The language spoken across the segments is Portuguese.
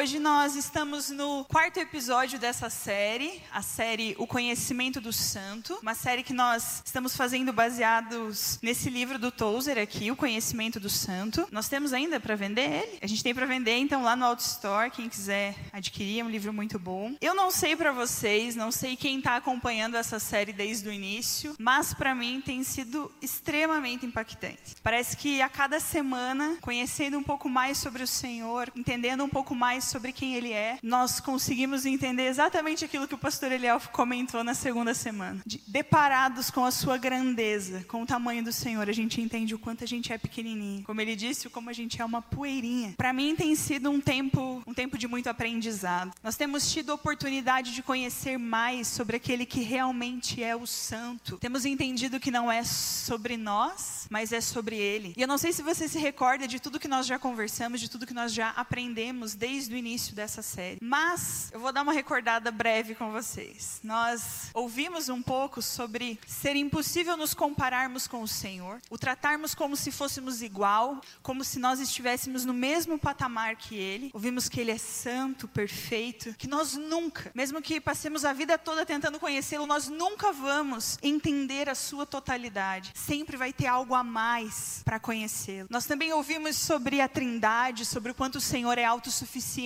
Hoje nós estamos no quarto episódio dessa série, a série O Conhecimento do Santo, uma série que nós estamos fazendo baseados nesse livro do Tozer aqui, O Conhecimento do Santo. Nós temos ainda para vender ele? A gente tem para vender então lá no Outstore, quem quiser adquirir, é um livro muito bom. Eu não sei para vocês, não sei quem está acompanhando essa série desde o início, mas para mim tem sido extremamente impactante. Parece que a cada semana, conhecendo um pouco mais sobre o Senhor, entendendo um pouco mais sobre quem Ele é, nós conseguimos entender exatamente aquilo que o pastor Eliel comentou na segunda semana. De, deparados com a sua grandeza, com o tamanho do Senhor, a gente entende o quanto a gente é pequenininho. Como ele disse, como a gente é uma poeirinha. Para mim tem sido um tempo, um tempo de muito aprendizado. Nós temos tido a oportunidade de conhecer mais sobre aquele que realmente é o santo. Temos entendido que não é sobre nós, mas é sobre ele. E eu não sei se você se recorda de tudo que nós já conversamos, de tudo que nós já aprendemos desde o início dessa série. Mas eu vou dar uma recordada breve com vocês. Nós ouvimos um pouco sobre ser impossível nos compararmos com o Senhor, o tratarmos como se fôssemos igual, como se nós estivéssemos no mesmo patamar que ele. Ouvimos que ele é santo, perfeito, que nós nunca, mesmo que passemos a vida toda tentando conhecê-lo, nós nunca vamos entender a sua totalidade. Sempre vai ter algo a mais para conhecê-lo. Nós também ouvimos sobre a Trindade, sobre o quanto o Senhor é autossuficiente,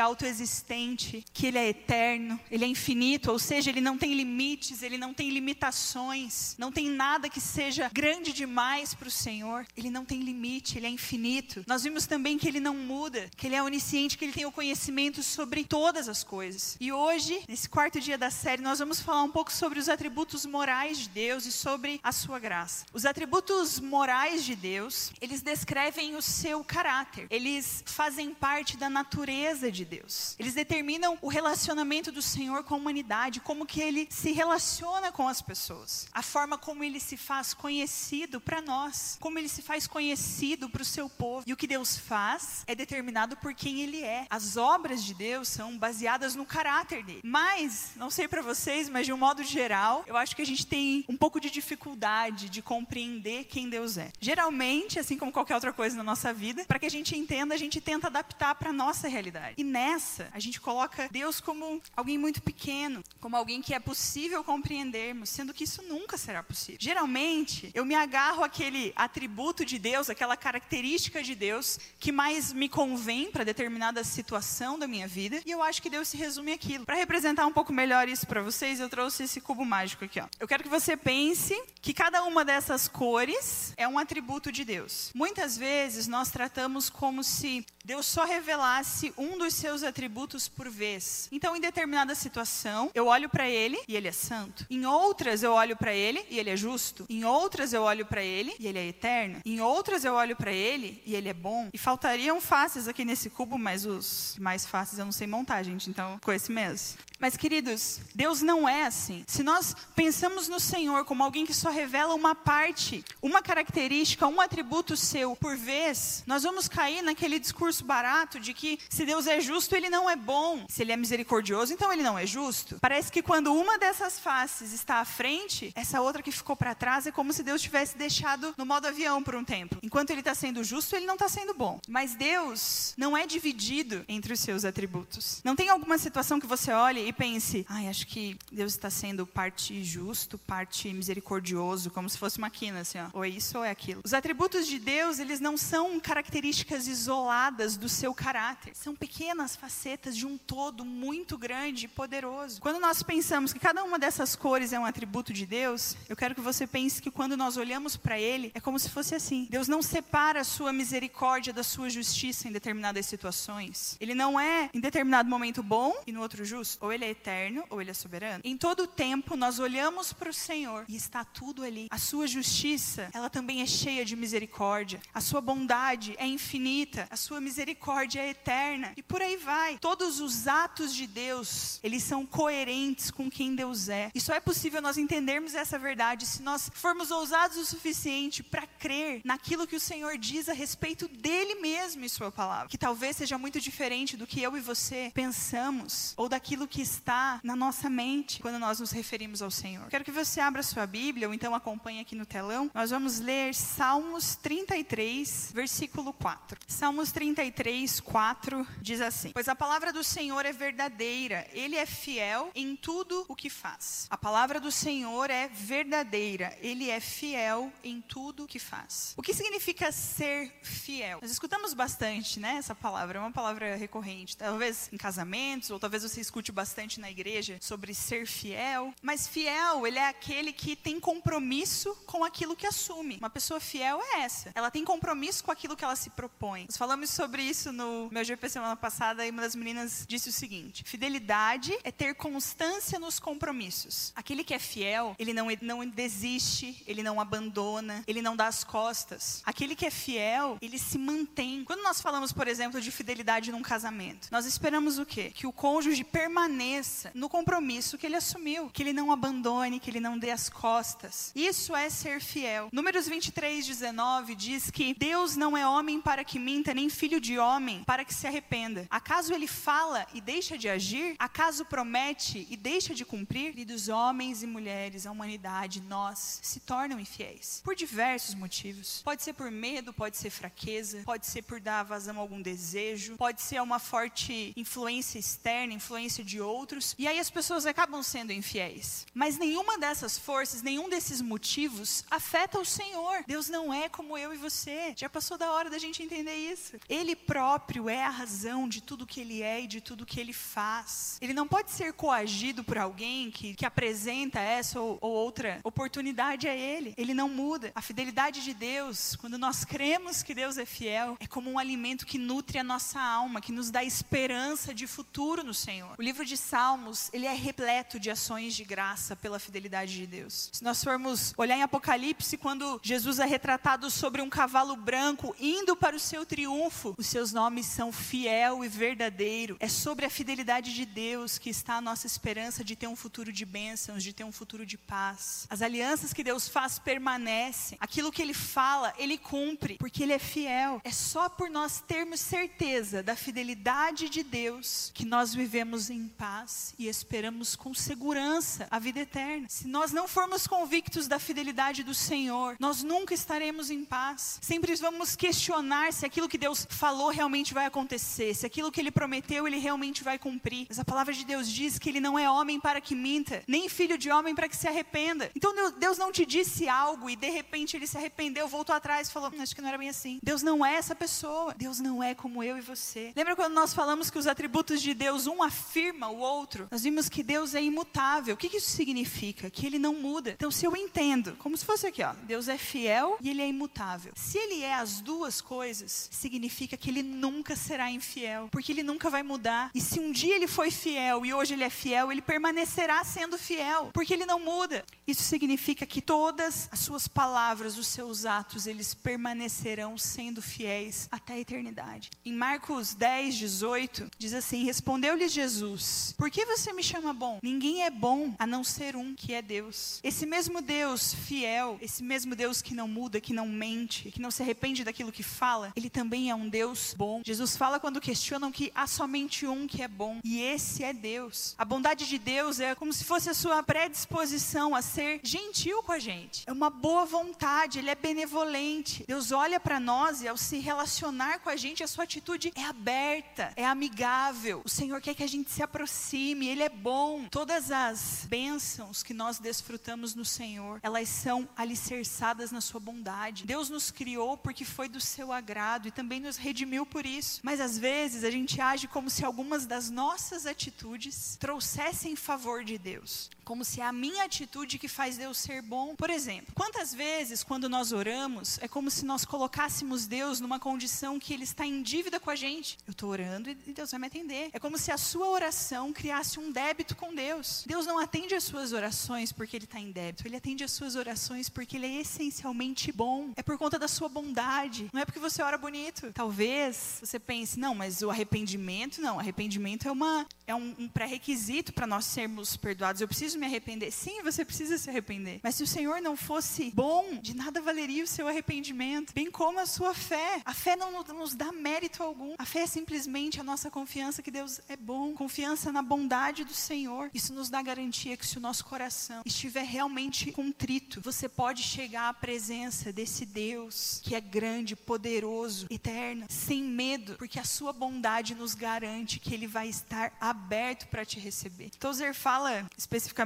autoexistente, que ele é eterno, ele é infinito, ou seja, ele não tem limites, ele não tem limitações, não tem nada que seja grande demais para o Senhor. Ele não tem limite, ele é infinito. Nós vimos também que ele não muda, que ele é onisciente, que ele tem o conhecimento sobre todas as coisas. E hoje, nesse quarto dia da série, nós vamos falar um pouco sobre os atributos morais de Deus e sobre a sua graça. Os atributos morais de Deus, eles descrevem o seu caráter. Eles fazem parte da natureza de Deus. Eles determinam o relacionamento do Senhor com a humanidade, como que ele se relaciona com as pessoas, a forma como ele se faz conhecido para nós, como ele se faz conhecido para o seu povo. E o que Deus faz é determinado por quem ele é. As obras de Deus são baseadas no caráter dele. Mas, não sei para vocês, mas de um modo geral, eu acho que a gente tem um pouco de dificuldade de compreender quem Deus é. Geralmente, assim como qualquer outra coisa na nossa vida, para que a gente entenda, a gente tenta adaptar para nossa realidade. E nessa, a gente coloca Deus como alguém muito pequeno, como alguém que é possível compreendermos, sendo que isso nunca será possível. Geralmente, eu me agarro àquele atributo de Deus, aquela característica de Deus que mais me convém para determinada situação da minha vida, e eu acho que Deus se resume aquilo. Para representar um pouco melhor isso para vocês, eu trouxe esse cubo mágico aqui, ó. Eu quero que você pense que cada uma dessas cores é um atributo de Deus. Muitas vezes nós tratamos como se Deus só revelasse um dos seus atributos por vez. Então, em determinada situação, eu olho para ele e ele é santo. Em outras, eu olho para ele e ele é justo. Em outras, eu olho para ele e ele é eterno. Em outras, eu olho para ele e ele é bom. E faltariam faces aqui nesse cubo, mas os mais fáceis eu não sei montar, gente. Então, com esse mesmo. Mas, queridos, Deus não é assim. Se nós pensamos no Senhor como alguém que só revela uma parte, uma característica, um atributo seu por vez, nós vamos cair naquele discurso barato de que se Deus é justo, ele não é bom. Se ele é misericordioso, então ele não é justo. Parece que quando uma dessas faces está à frente, essa outra que ficou para trás é como se Deus tivesse deixado no modo avião por um tempo. Enquanto ele está sendo justo, ele não está sendo bom. Mas Deus não é dividido entre os seus atributos. Não tem alguma situação que você olhe e pense, ai, acho que Deus está sendo parte justo, parte misericordioso, como se fosse uma quina, assim, ó, ou é isso ou é aquilo. Os atributos de Deus, eles não são características isoladas do seu caráter, são pequenas facetas de um todo muito grande e poderoso. Quando nós pensamos que cada uma dessas cores é um atributo de Deus, eu quero que você pense que quando nós olhamos para Ele, é como se fosse assim. Deus não separa a sua misericórdia da sua justiça em determinadas situações. Ele não é, em determinado momento, bom e no outro justo. Ou Ele é eterno, ou Ele é soberano. Em todo o tempo, nós olhamos para o Senhor e está tudo ali. A sua justiça, ela também é cheia de misericórdia. A sua bondade é infinita. A sua misericórdia é eterna. E por aí vai. Todos os atos de Deus, eles são coerentes com quem Deus é. E só é possível nós entendermos essa verdade se nós formos ousados o suficiente para crer naquilo que o Senhor diz a respeito dele mesmo e sua palavra. Que talvez seja muito diferente do que eu e você pensamos ou daquilo que está na nossa mente quando nós nos referimos ao Senhor. Quero que você abra sua Bíblia ou então acompanhe aqui no telão. Nós vamos ler Salmos 33, versículo 4. Salmos 33, 4 diz assim: Pois a palavra do Senhor é verdadeira, ele é fiel em tudo o que faz. A palavra do Senhor é verdadeira, ele é fiel em tudo o que faz. O que significa ser fiel? Nós escutamos bastante, né, essa palavra, é uma palavra recorrente, talvez em casamentos, ou talvez você escute bastante na igreja sobre ser fiel, mas fiel, ele é aquele que tem compromisso com aquilo que assume. Uma pessoa fiel é essa. Ela tem compromisso com aquilo que ela se propõe. Nós falamos sobre isso no meu GP semana passada e uma das meninas disse o seguinte: fidelidade é ter constância nos compromissos. Aquele que é fiel, ele não, não desiste, ele não abandona, ele não dá as costas. Aquele que é fiel, ele se mantém. Quando nós falamos, por exemplo, de fidelidade num casamento, nós esperamos o quê? Que o cônjuge permaneça no compromisso que ele assumiu, que ele não abandone, que ele não dê as costas. Isso é ser fiel. Números 23, 19 diz que Deus não é homem para que minta, nem filho de homem para que se arrependa. Acaso ele fala e deixa de agir? Acaso promete e deixa de cumprir? E dos homens e mulheres, a humanidade, nós, se tornam infiéis. Por diversos motivos. Pode ser por medo, pode ser fraqueza, pode ser por dar vazão a algum desejo, pode ser uma forte influência externa, influência de outros. E aí as pessoas acabam sendo infiéis. Mas nenhuma dessas forças, nenhum desses motivos afeta o Senhor. Deus não é como eu e você. Já passou da hora da gente entender isso. Ele próprio é a razão de tudo que ele é e de tudo que ele faz. Ele não pode ser coagido por alguém que, que apresenta essa ou, ou outra oportunidade a ele. Ele não muda. A fidelidade de Deus, quando nós cremos que Deus é fiel, é como um alimento que nutre a nossa alma, que nos dá esperança de futuro no Senhor. O livro de Salmos, ele é repleto de ações de graça pela fidelidade de Deus. Se nós formos olhar em Apocalipse, quando Jesus é retratado sobre um cavalo branco indo para o seu triunfo, os seus nomes são fiel e verdadeiro. É sobre a fidelidade de Deus que está a nossa esperança de ter um futuro de bênçãos, de ter um futuro de paz. As alianças que Deus faz permanecem. Aquilo que ele fala, ele cumpre, porque ele é fiel. É só por nós termos certeza da fidelidade de Deus que nós vivemos em paz e esperamos com segurança a vida eterna. Se nós não formos convictos da fidelidade do Senhor, nós nunca estaremos em paz. Sempre vamos questionar se aquilo que Deus falou realmente vai acontecer, se aquilo que ele prometeu ele realmente vai cumprir. Mas a palavra de Deus diz que ele não é homem para que minta, nem filho de homem para que se arrependa. Então Deus não te disse algo e de repente ele se arrependeu, voltou atrás e falou: hum, Acho que não era bem assim. Deus não é essa pessoa. Deus não é como eu e você. Lembra quando nós falamos que os atributos de Deus, um afirma o outro? Nós vimos que Deus é imutável. O que isso significa? Que ele não muda. Então, se eu entendo, como se fosse aqui, ó, Deus é fiel e ele é imutável. Se ele é as duas coisas, significa que ele nunca será infiel, porque ele nunca vai mudar. E se um dia ele foi fiel e hoje ele é fiel, ele permanecerá sendo fiel, porque ele não muda. Isso significa que todas as suas palavras, os seus atos, eles permanecerão sendo fiéis até a eternidade. Em Marcos 10, 18, diz assim: Respondeu-lhes Jesus: Por que você me chama bom? Ninguém é bom a não ser um, que é Deus. Esse mesmo Deus fiel, esse mesmo Deus que não muda, que não mente, que não se arrepende daquilo que fala, ele também é um Deus bom. Jesus fala quando questionam que há somente um que é bom, e esse é Deus. A bondade de Deus é como se fosse a sua predisposição a ser gentil com a gente. É uma boa vontade, ele é benevolente. Deus olha para nós e ao se relacionar com a gente, a sua atitude é aberta, é amigável. O Senhor quer que a gente se aproxime, ele é bom. Todas as bênçãos que nós desfrutamos no Senhor, elas são alicerçadas na sua bondade. Deus nos criou porque foi do seu agrado e também nos redimiu por isso. Mas às vezes a gente age como se algumas das nossas atitudes trouxessem favor de Deus como se é a minha atitude que faz Deus ser bom. Por exemplo, quantas vezes quando nós oramos, é como se nós colocássemos Deus numa condição que Ele está em dívida com a gente. Eu estou orando e Deus vai me atender. É como se a sua oração criasse um débito com Deus. Deus não atende as suas orações porque Ele está em débito, Ele atende as suas orações porque Ele é essencialmente bom. É por conta da sua bondade, não é porque você ora bonito. Talvez você pense, não, mas o arrependimento, não, arrependimento é, uma, é um, um pré-requisito para nós sermos perdoados. Eu preciso me arrepender. Sim, você precisa se arrepender. Mas se o Senhor não fosse bom, de nada valeria o seu arrependimento, bem como a sua fé. A fé não nos dá mérito algum. A fé é simplesmente a nossa confiança que Deus é bom, confiança na bondade do Senhor. Isso nos dá garantia que se o nosso coração estiver realmente contrito, você pode chegar à presença desse Deus que é grande, poderoso, eterno, sem medo, porque a sua bondade nos garante que ele vai estar aberto para te receber. Tozer fala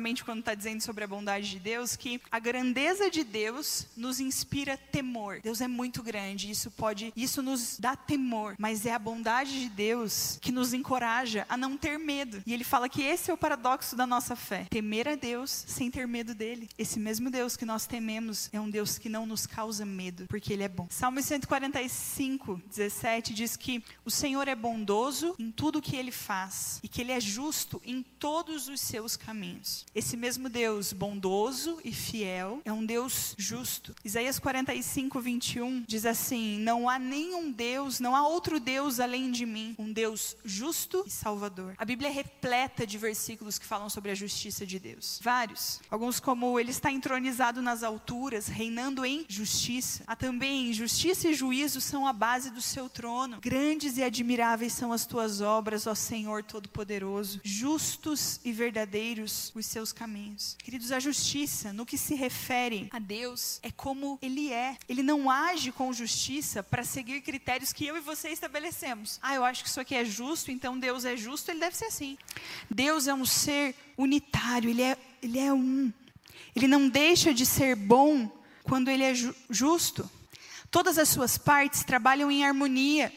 especificamente quando está dizendo sobre a bondade de Deus que a grandeza de Deus nos inspira temor. Deus é muito grande, isso pode, isso nos dá temor, mas é a bondade de Deus que nos encoraja a não ter medo. E ele fala que esse é o paradoxo da nossa fé: temer a Deus sem ter medo dele. Esse mesmo Deus que nós tememos é um Deus que não nos causa medo, porque ele é bom. Salmo 145, 17 diz que o Senhor é bondoso em tudo que ele faz e que ele é justo em todos os seus caminhos. Esse mesmo Deus bondoso e fiel é um Deus justo. Isaías 45, 21 diz assim: Não há nenhum Deus, não há outro Deus além de mim, um Deus justo e salvador. A Bíblia é repleta de versículos que falam sobre a justiça de Deus. Vários. Alguns, como ele está entronizado nas alturas, reinando em justiça. Há também justiça e juízo são a base do seu trono. Grandes e admiráveis são as tuas obras, ó Senhor Todo-Poderoso. Justos e verdadeiros os seus caminhos. Queridos, a justiça, no que se refere a Deus, é como Ele é. Ele não age com justiça para seguir critérios que eu e você estabelecemos. Ah, eu acho que isso aqui é justo, então Deus é justo, ele deve ser assim. Deus é um ser unitário, ele é, ele é um. Ele não deixa de ser bom quando ele é ju justo. Todas as suas partes trabalham em harmonia.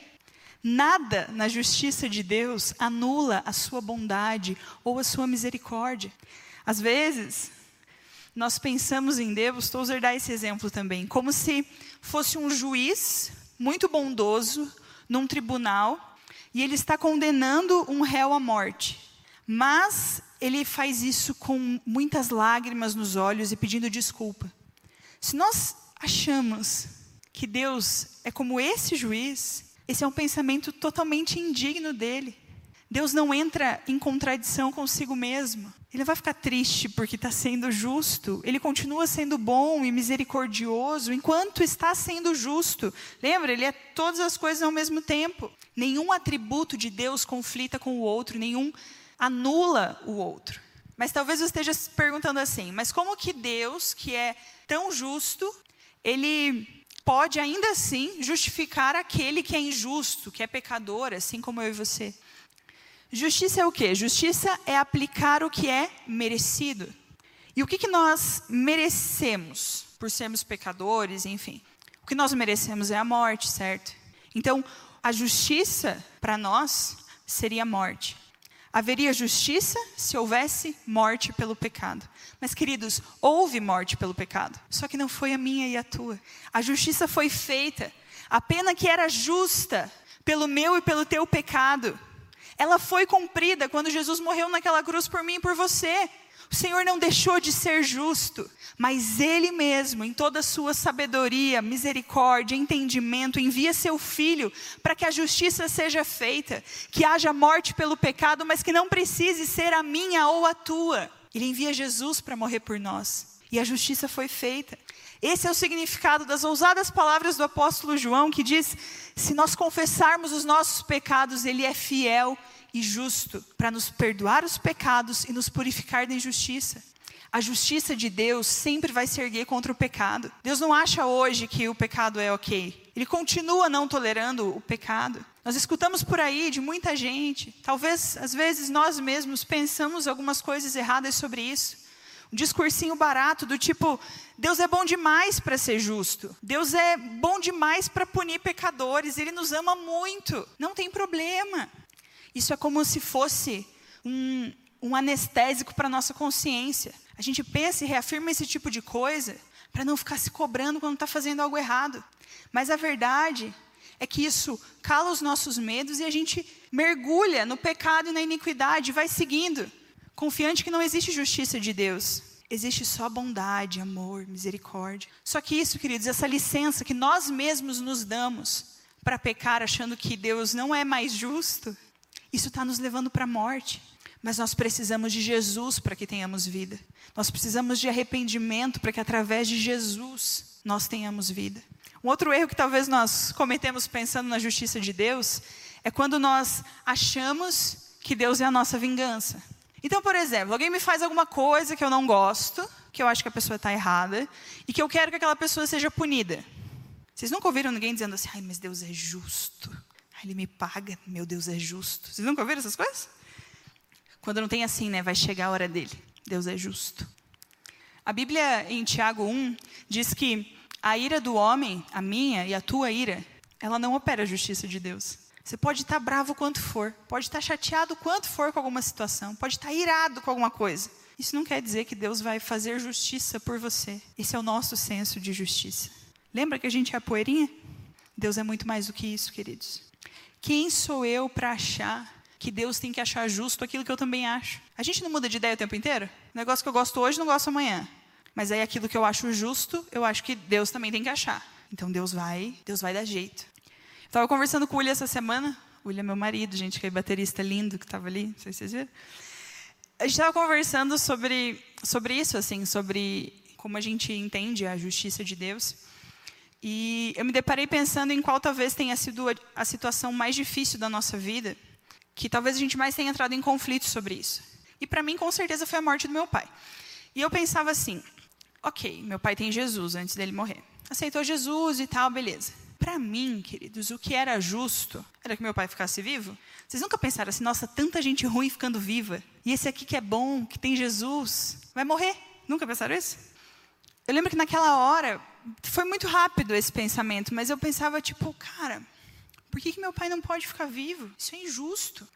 Nada na justiça de Deus anula a sua bondade ou a sua misericórdia. Às vezes, nós pensamos em Deus, Tozer dá esse exemplo também, como se fosse um juiz muito bondoso num tribunal e ele está condenando um réu à morte. Mas ele faz isso com muitas lágrimas nos olhos e pedindo desculpa. Se nós achamos que Deus é como esse juiz, esse é um pensamento totalmente indigno dele. Deus não entra em contradição consigo mesmo. Ele vai ficar triste porque está sendo justo. Ele continua sendo bom e misericordioso enquanto está sendo justo. Lembra? Ele é todas as coisas ao mesmo tempo. Nenhum atributo de Deus conflita com o outro, nenhum anula o outro. Mas talvez você esteja se perguntando assim: mas como que Deus, que é tão justo, ele pode ainda assim justificar aquele que é injusto, que é pecador, assim como eu e você? Justiça é o quê? Justiça é aplicar o que é merecido. E o que, que nós merecemos por sermos pecadores, enfim? O que nós merecemos é a morte, certo? Então, a justiça para nós seria a morte. Haveria justiça se houvesse morte pelo pecado. Mas, queridos, houve morte pelo pecado. Só que não foi a minha e a tua. A justiça foi feita. A pena que era justa pelo meu e pelo teu pecado, ela foi cumprida quando Jesus morreu naquela cruz por mim e por você. O Senhor não deixou de ser justo, mas Ele mesmo, em toda a sua sabedoria, misericórdia, entendimento, envia seu Filho para que a justiça seja feita, que haja morte pelo pecado, mas que não precise ser a minha ou a tua. Ele envia Jesus para morrer por nós, e a justiça foi feita. Esse é o significado das ousadas palavras do apóstolo João, que diz: se nós confessarmos os nossos pecados, Ele é fiel e justo para nos perdoar os pecados e nos purificar da injustiça. A justiça de Deus sempre vai se erguer contra o pecado. Deus não acha hoje que o pecado é ok. Ele continua não tolerando o pecado. Nós escutamos por aí de muita gente, talvez às vezes nós mesmos pensamos algumas coisas erradas sobre isso. Um discursinho barato do tipo: Deus é bom demais para ser justo. Deus é bom demais para punir pecadores. Ele nos ama muito. Não tem problema. Isso é como se fosse um, um anestésico para a nossa consciência. A gente pensa e reafirma esse tipo de coisa para não ficar se cobrando quando está fazendo algo errado. Mas a verdade é que isso cala os nossos medos e a gente mergulha no pecado e na iniquidade, vai seguindo, confiante que não existe justiça de Deus. Existe só bondade, amor, misericórdia. Só que isso, queridos, essa licença que nós mesmos nos damos para pecar achando que Deus não é mais justo, Isso está nos levando para a morte. Mas nós precisamos de Jesus para que tenhamos vida. Nós precisamos de arrependimento para que através de Jesus nós tenhamos vida. Um outro erro que talvez nós cometemos pensando na justiça de Deus é quando nós achamos que Deus é a nossa vingança. Então, por exemplo, alguém me faz alguma coisa que eu não gosto, que eu acho que a pessoa está errada, e que eu quero que aquela pessoa seja punida. Vocês nunca ouviram ninguém dizendo assim, ai, mas Deus é justo. Ai, ele me paga, meu Deus é justo. Vocês nunca ouviram essas coisas? Quando não tem assim, né? Vai chegar a hora dele. Deus é justo. A Bíblia, em Tiago 1, diz que a ira do homem, a minha e a tua ira, ela não opera a justiça de Deus. Você pode estar bravo quanto for, pode estar chateado quanto for com alguma situação, pode estar irado com alguma coisa. Isso não quer dizer que Deus vai fazer justiça por você. Esse é o nosso senso de justiça. Lembra que a gente é a poeirinha? Deus é muito mais do que isso, queridos. Quem sou eu para achar que Deus tem que achar justo aquilo que eu também acho. A gente não muda de ideia o tempo inteiro? O negócio que eu gosto hoje, não gosto amanhã. Mas aí aquilo que eu acho justo, eu acho que Deus também tem que achar. Então Deus vai, Deus vai dar jeito. Estava conversando com o William essa semana. O William é meu marido, gente, que é baterista lindo que estava ali, não sei se vocês viram. A gente estava conversando sobre, sobre isso, assim, sobre como a gente entende a justiça de Deus. E eu me deparei pensando em qual talvez tenha sido a, a situação mais difícil da nossa vida que talvez a gente mais tenha entrado em conflito sobre isso. E para mim, com certeza, foi a morte do meu pai. E eu pensava assim: ok, meu pai tem Jesus antes dele morrer. Aceitou Jesus e tal, beleza. Para mim, queridos, o que era justo era que meu pai ficasse vivo. Vocês nunca pensaram assim, nossa, tanta gente ruim ficando viva. E esse aqui que é bom, que tem Jesus, vai morrer. Nunca pensaram isso? Eu lembro que naquela hora, foi muito rápido esse pensamento, mas eu pensava, tipo, cara, por que, que meu pai não pode ficar vivo? Isso é injusto.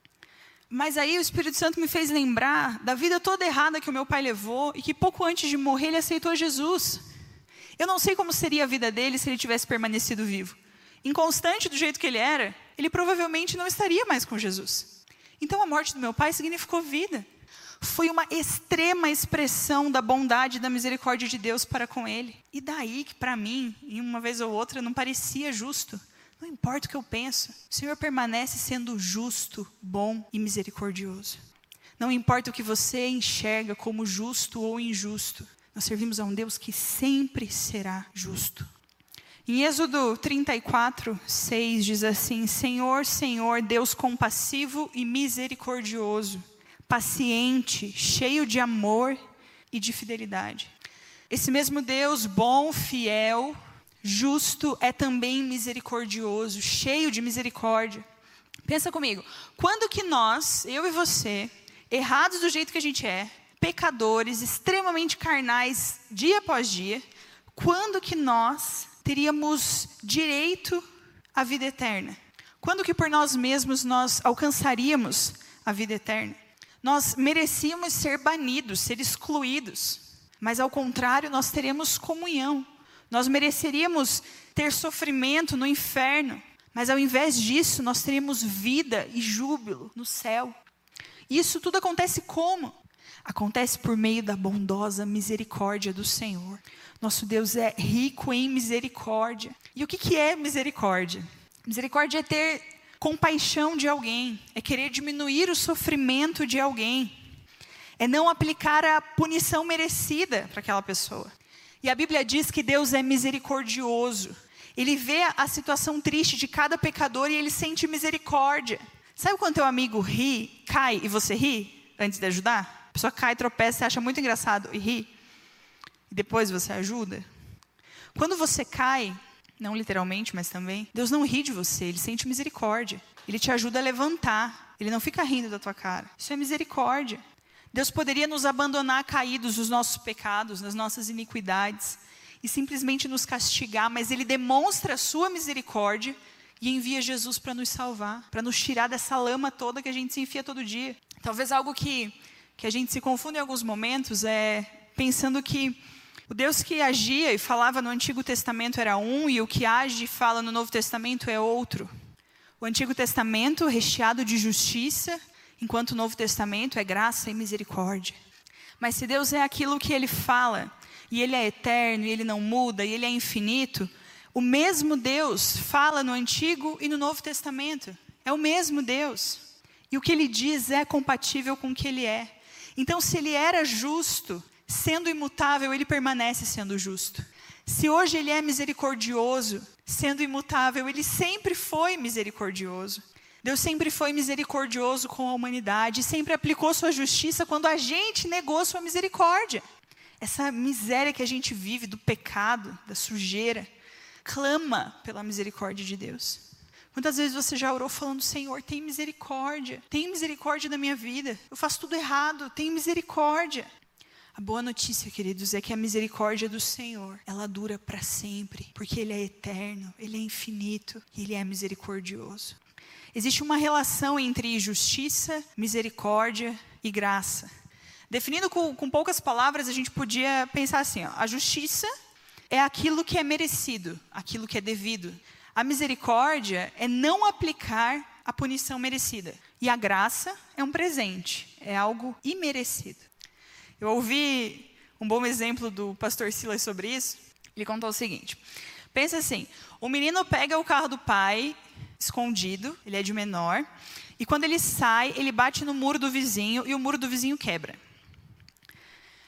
Mas aí o Espírito Santo me fez lembrar da vida toda errada que o meu pai levou e que pouco antes de morrer ele aceitou Jesus. Eu não sei como seria a vida dele se ele tivesse permanecido vivo. Inconstante do jeito que ele era, ele provavelmente não estaria mais com Jesus. Então a morte do meu pai significou vida. Foi uma extrema expressão da bondade e da misericórdia de Deus para com ele. E daí que para mim, em uma vez ou outra, não parecia justo. Não importa o que eu penso, o Senhor permanece sendo justo, bom e misericordioso. Não importa o que você enxerga como justo ou injusto, nós servimos a um Deus que sempre será justo. Em Êxodo 34, 6 diz assim: Senhor, Senhor, Deus compassivo e misericordioso, paciente, cheio de amor e de fidelidade. Esse mesmo Deus, bom, fiel, Justo é também misericordioso, cheio de misericórdia. Pensa comigo, quando que nós, eu e você, errados do jeito que a gente é, pecadores, extremamente carnais, dia após dia, quando que nós teríamos direito à vida eterna? Quando que por nós mesmos nós alcançaríamos a vida eterna? Nós merecíamos ser banidos, ser excluídos, mas ao contrário, nós teremos comunhão. Nós mereceríamos ter sofrimento no inferno, mas ao invés disso, nós teríamos vida e júbilo no céu. Isso tudo acontece como? Acontece por meio da bondosa misericórdia do Senhor. Nosso Deus é rico em misericórdia. E o que, que é misericórdia? Misericórdia é ter compaixão de alguém, é querer diminuir o sofrimento de alguém, é não aplicar a punição merecida para aquela pessoa. E a Bíblia diz que Deus é misericordioso. Ele vê a situação triste de cada pecador e ele sente misericórdia. Sabe quando teu amigo ri, cai e você ri antes de ajudar? A pessoa cai, tropeça, você acha muito engraçado e ri. E depois você ajuda. Quando você cai, não literalmente, mas também, Deus não ri de você, ele sente misericórdia. Ele te ajuda a levantar. Ele não fica rindo da tua cara. Isso é misericórdia. Deus poderia nos abandonar caídos nos nossos pecados, nas nossas iniquidades, e simplesmente nos castigar, mas Ele demonstra a sua misericórdia e envia Jesus para nos salvar, para nos tirar dessa lama toda que a gente se enfia todo dia. Talvez algo que, que a gente se confunde em alguns momentos é pensando que o Deus que agia e falava no Antigo Testamento era um e o que age e fala no Novo Testamento é outro. O Antigo Testamento recheado de justiça enquanto o Novo Testamento é graça e misericórdia. Mas se Deus é aquilo que ele fala, e ele é eterno, e ele não muda, e ele é infinito, o mesmo Deus fala no Antigo e no Novo Testamento. É o mesmo Deus. E o que ele diz é compatível com o que ele é. Então, se ele era justo, sendo imutável, ele permanece sendo justo. Se hoje ele é misericordioso, sendo imutável, ele sempre foi misericordioso. Deus sempre foi misericordioso com a humanidade, sempre aplicou sua justiça quando a gente negou sua misericórdia. Essa miséria que a gente vive do pecado, da sujeira, clama pela misericórdia de Deus. Quantas vezes você já orou falando, Senhor, tem misericórdia, tem misericórdia da minha vida, eu faço tudo errado, tem misericórdia. A boa notícia, queridos, é que a misericórdia do Senhor, ela dura para sempre, porque Ele é eterno, Ele é infinito e Ele é misericordioso. Existe uma relação entre justiça, misericórdia e graça. Definindo com, com poucas palavras, a gente podia pensar assim: ó, a justiça é aquilo que é merecido, aquilo que é devido. A misericórdia é não aplicar a punição merecida. E a graça é um presente, é algo imerecido. Eu ouvi um bom exemplo do pastor Silas sobre isso. Ele contou o seguinte: pensa assim, o menino pega o carro do pai escondido, ele é de menor, e quando ele sai, ele bate no muro do vizinho e o muro do vizinho quebra.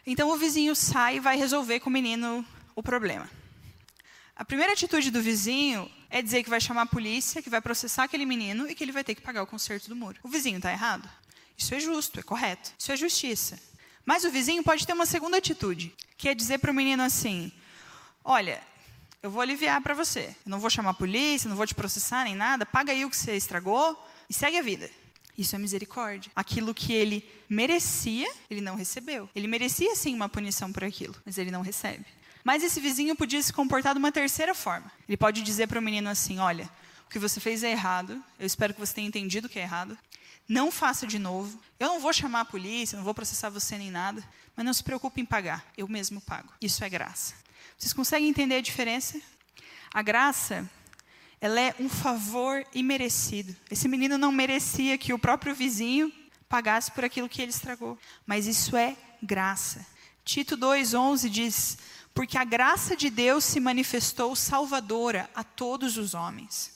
Então o vizinho sai e vai resolver com o menino o problema. A primeira atitude do vizinho é dizer que vai chamar a polícia, que vai processar aquele menino e que ele vai ter que pagar o conserto do muro. O vizinho está errado? Isso é justo, é correto. Isso é justiça. Mas o vizinho pode ter uma segunda atitude, que é dizer para o menino assim: Olha, eu vou aliviar para você. Eu não vou chamar a polícia, não vou te processar nem nada. Paga aí o que você estragou e segue a vida. Isso é misericórdia. Aquilo que ele merecia, ele não recebeu. Ele merecia sim uma punição por aquilo, mas ele não recebe. Mas esse vizinho podia se comportar de uma terceira forma. Ele pode dizer para o menino assim: Olha, o que você fez é errado. Eu espero que você tenha entendido que é errado. Não faça de novo. Eu não vou chamar a polícia, não vou processar você nem nada. Mas não se preocupe em pagar. Eu mesmo pago. Isso é graça. Vocês conseguem entender a diferença? A graça, ela é um favor imerecido. Esse menino não merecia que o próprio vizinho pagasse por aquilo que ele estragou. Mas isso é graça. Tito 2,11 diz: Porque a graça de Deus se manifestou salvadora a todos os homens.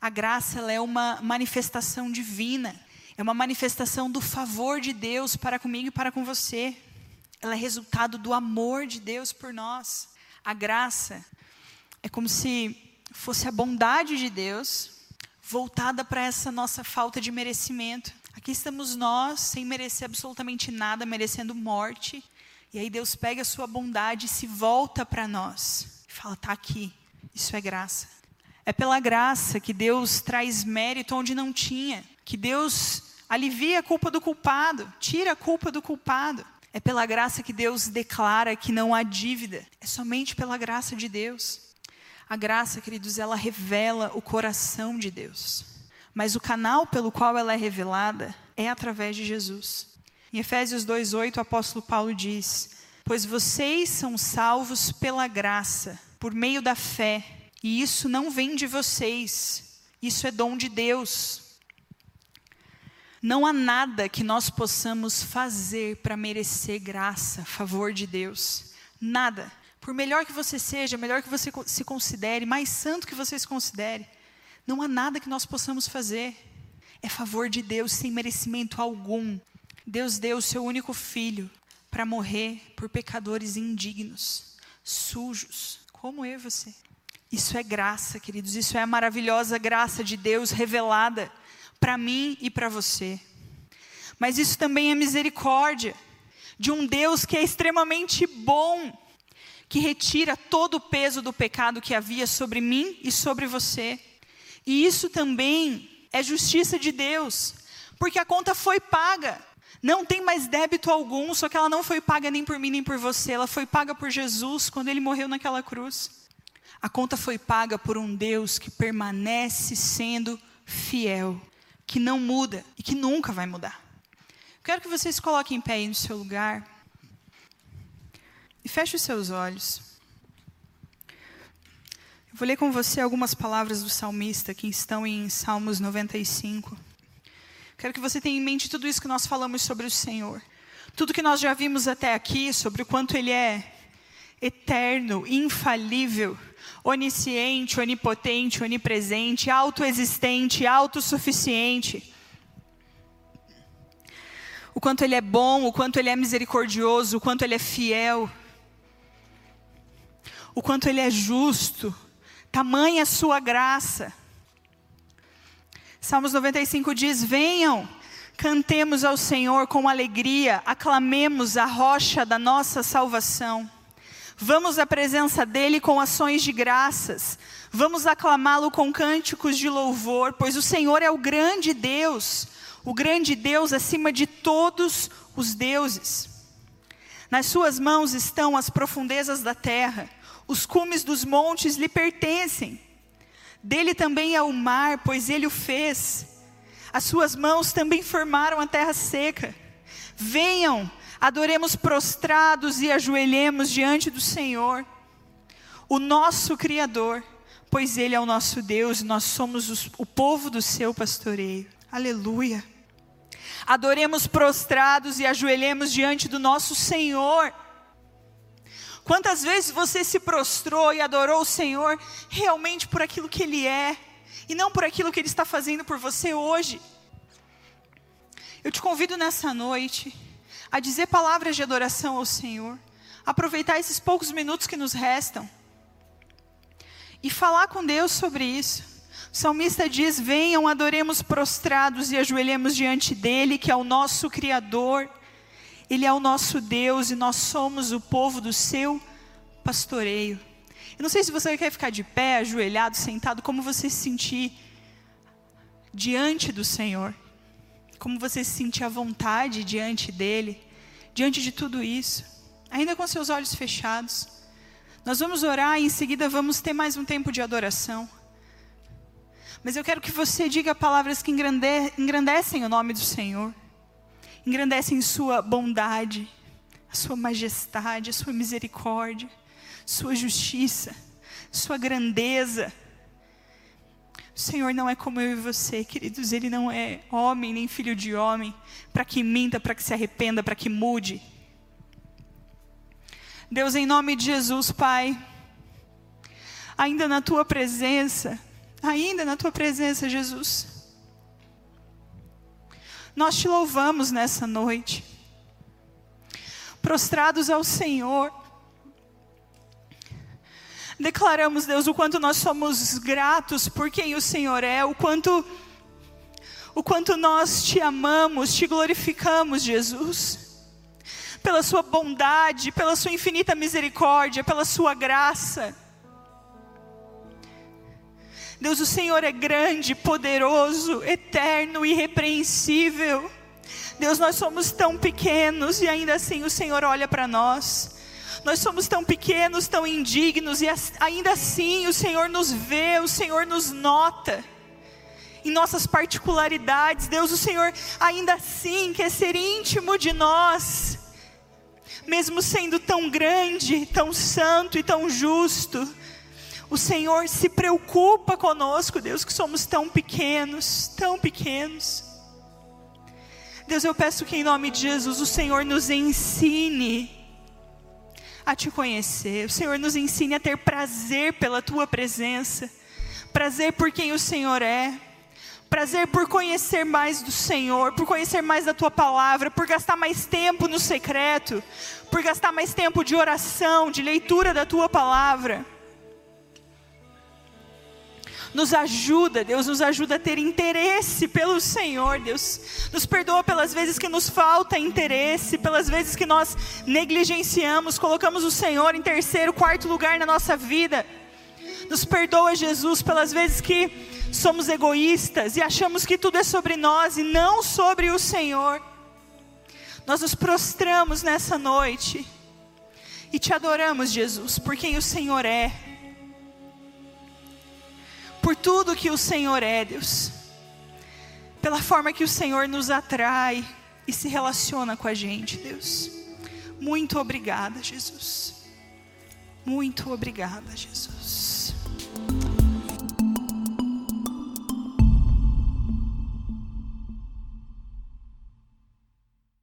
A graça é uma manifestação divina, é uma manifestação do favor de Deus para comigo e para com você. Ela é resultado do amor de Deus por nós. A graça é como se fosse a bondade de Deus voltada para essa nossa falta de merecimento. Aqui estamos nós, sem merecer absolutamente nada, merecendo morte. E aí Deus pega a sua bondade e se volta para nós. E fala: está aqui, isso é graça. É pela graça que Deus traz mérito onde não tinha, que Deus alivia a culpa do culpado, tira a culpa do culpado. É pela graça que Deus declara que não há dívida. É somente pela graça de Deus. A graça, queridos, ela revela o coração de Deus. Mas o canal pelo qual ela é revelada é através de Jesus. Em Efésios 2:8, o apóstolo Paulo diz: "Pois vocês são salvos pela graça, por meio da fé, e isso não vem de vocês, isso é dom de Deus. Não há nada que nós possamos fazer para merecer graça, favor de Deus. Nada. Por melhor que você seja, melhor que você se considere, mais santo que você se considere, não há nada que nós possamos fazer. É favor de Deus sem merecimento algum. Deus deu o seu único filho para morrer por pecadores indignos, sujos, como eu e você. Isso é graça, queridos, isso é a maravilhosa graça de Deus revelada para mim e para você. Mas isso também é misericórdia de um Deus que é extremamente bom, que retira todo o peso do pecado que havia sobre mim e sobre você. E isso também é justiça de Deus, porque a conta foi paga. Não tem mais débito algum, só que ela não foi paga nem por mim nem por você, ela foi paga por Jesus quando ele morreu naquela cruz. A conta foi paga por um Deus que permanece sendo fiel, que não muda e que nunca vai mudar. Quero que vocês coloquem em pé aí no seu lugar e feche os seus olhos. Eu vou ler com você algumas palavras do salmista que estão em Salmos 95. Quero que você tenha em mente tudo isso que nós falamos sobre o Senhor. Tudo que nós já vimos até aqui sobre o quanto Ele é eterno, infalível onisciente, onipotente, onipresente, autoexistente, autossuficiente. o quanto Ele é bom, o quanto Ele é misericordioso, o quanto Ele é fiel, o quanto Ele é justo, tamanha a Sua graça. Salmos 95 diz: Venham, cantemos ao Senhor com alegria, aclamemos a rocha da nossa salvação. Vamos à presença dEle com ações de graças, vamos aclamá-lo com cânticos de louvor, pois o Senhor é o grande Deus o grande Deus acima de todos os deuses. Nas suas mãos estão as profundezas da terra, os cumes dos montes lhe pertencem. Dele também é o mar, pois ele o fez. As suas mãos também formaram a terra seca. Venham, adoremos prostrados e ajoelhemos diante do Senhor, o nosso Criador, pois Ele é o nosso Deus e nós somos os, o povo do seu pastoreio. Aleluia. Adoremos prostrados e ajoelhemos diante do nosso Senhor. Quantas vezes você se prostrou e adorou o Senhor realmente por aquilo que Ele é, e não por aquilo que Ele está fazendo por você hoje? Eu te convido nessa noite a dizer palavras de adoração ao Senhor, aproveitar esses poucos minutos que nos restam e falar com Deus sobre isso. O salmista diz: Venham, adoremos prostrados e ajoelhemos diante dele, que é o nosso Criador, ele é o nosso Deus e nós somos o povo do seu pastoreio. Eu não sei se você quer ficar de pé, ajoelhado, sentado, como você se sentir diante do Senhor, como você se sentir à vontade diante dele, diante de tudo isso, ainda com seus olhos fechados. Nós vamos orar e em seguida vamos ter mais um tempo de adoração. Mas eu quero que você diga palavras que engrandecem o nome do Senhor, engrandecem Sua bondade, a Sua majestade, a Sua misericórdia, Sua justiça, Sua grandeza. O Senhor não é como eu e você, queridos, Ele não é homem nem filho de homem, para que minta, para que se arrependa, para que mude. Deus, em nome de Jesus, Pai, ainda na Tua presença, ainda na tua presença, Jesus. Nós te louvamos nessa noite, prostrados ao Senhor. Declaramos, Deus, o quanto nós somos gratos por quem o Senhor é, o quanto o quanto nós te amamos, te glorificamos, Jesus. Pela sua bondade, pela sua infinita misericórdia, pela sua graça. Deus, o Senhor é grande, poderoso, eterno, irrepreensível. Deus, nós somos tão pequenos e ainda assim o Senhor olha para nós. Nós somos tão pequenos, tão indignos e ainda assim o Senhor nos vê, o Senhor nos nota. Em nossas particularidades, Deus, o Senhor ainda assim quer ser íntimo de nós, mesmo sendo tão grande, tão santo e tão justo. O Senhor se preocupa conosco, Deus, que somos tão pequenos, tão pequenos. Deus, eu peço que em nome de Jesus o Senhor nos ensine a te conhecer, o Senhor nos ensine a ter prazer pela tua presença, prazer por quem o Senhor é, prazer por conhecer mais do Senhor, por conhecer mais da tua palavra, por gastar mais tempo no secreto, por gastar mais tempo de oração, de leitura da tua palavra. Nos ajuda, Deus, nos ajuda a ter interesse pelo Senhor, Deus. Nos perdoa pelas vezes que nos falta interesse, pelas vezes que nós negligenciamos, colocamos o Senhor em terceiro, quarto lugar na nossa vida. Nos perdoa, Jesus, pelas vezes que somos egoístas e achamos que tudo é sobre nós e não sobre o Senhor. Nós nos prostramos nessa noite e te adoramos, Jesus, por quem o Senhor é por tudo que o Senhor é, Deus, pela forma que o Senhor nos atrai e se relaciona com a gente, Deus. Muito obrigada, Jesus. Muito obrigada, Jesus.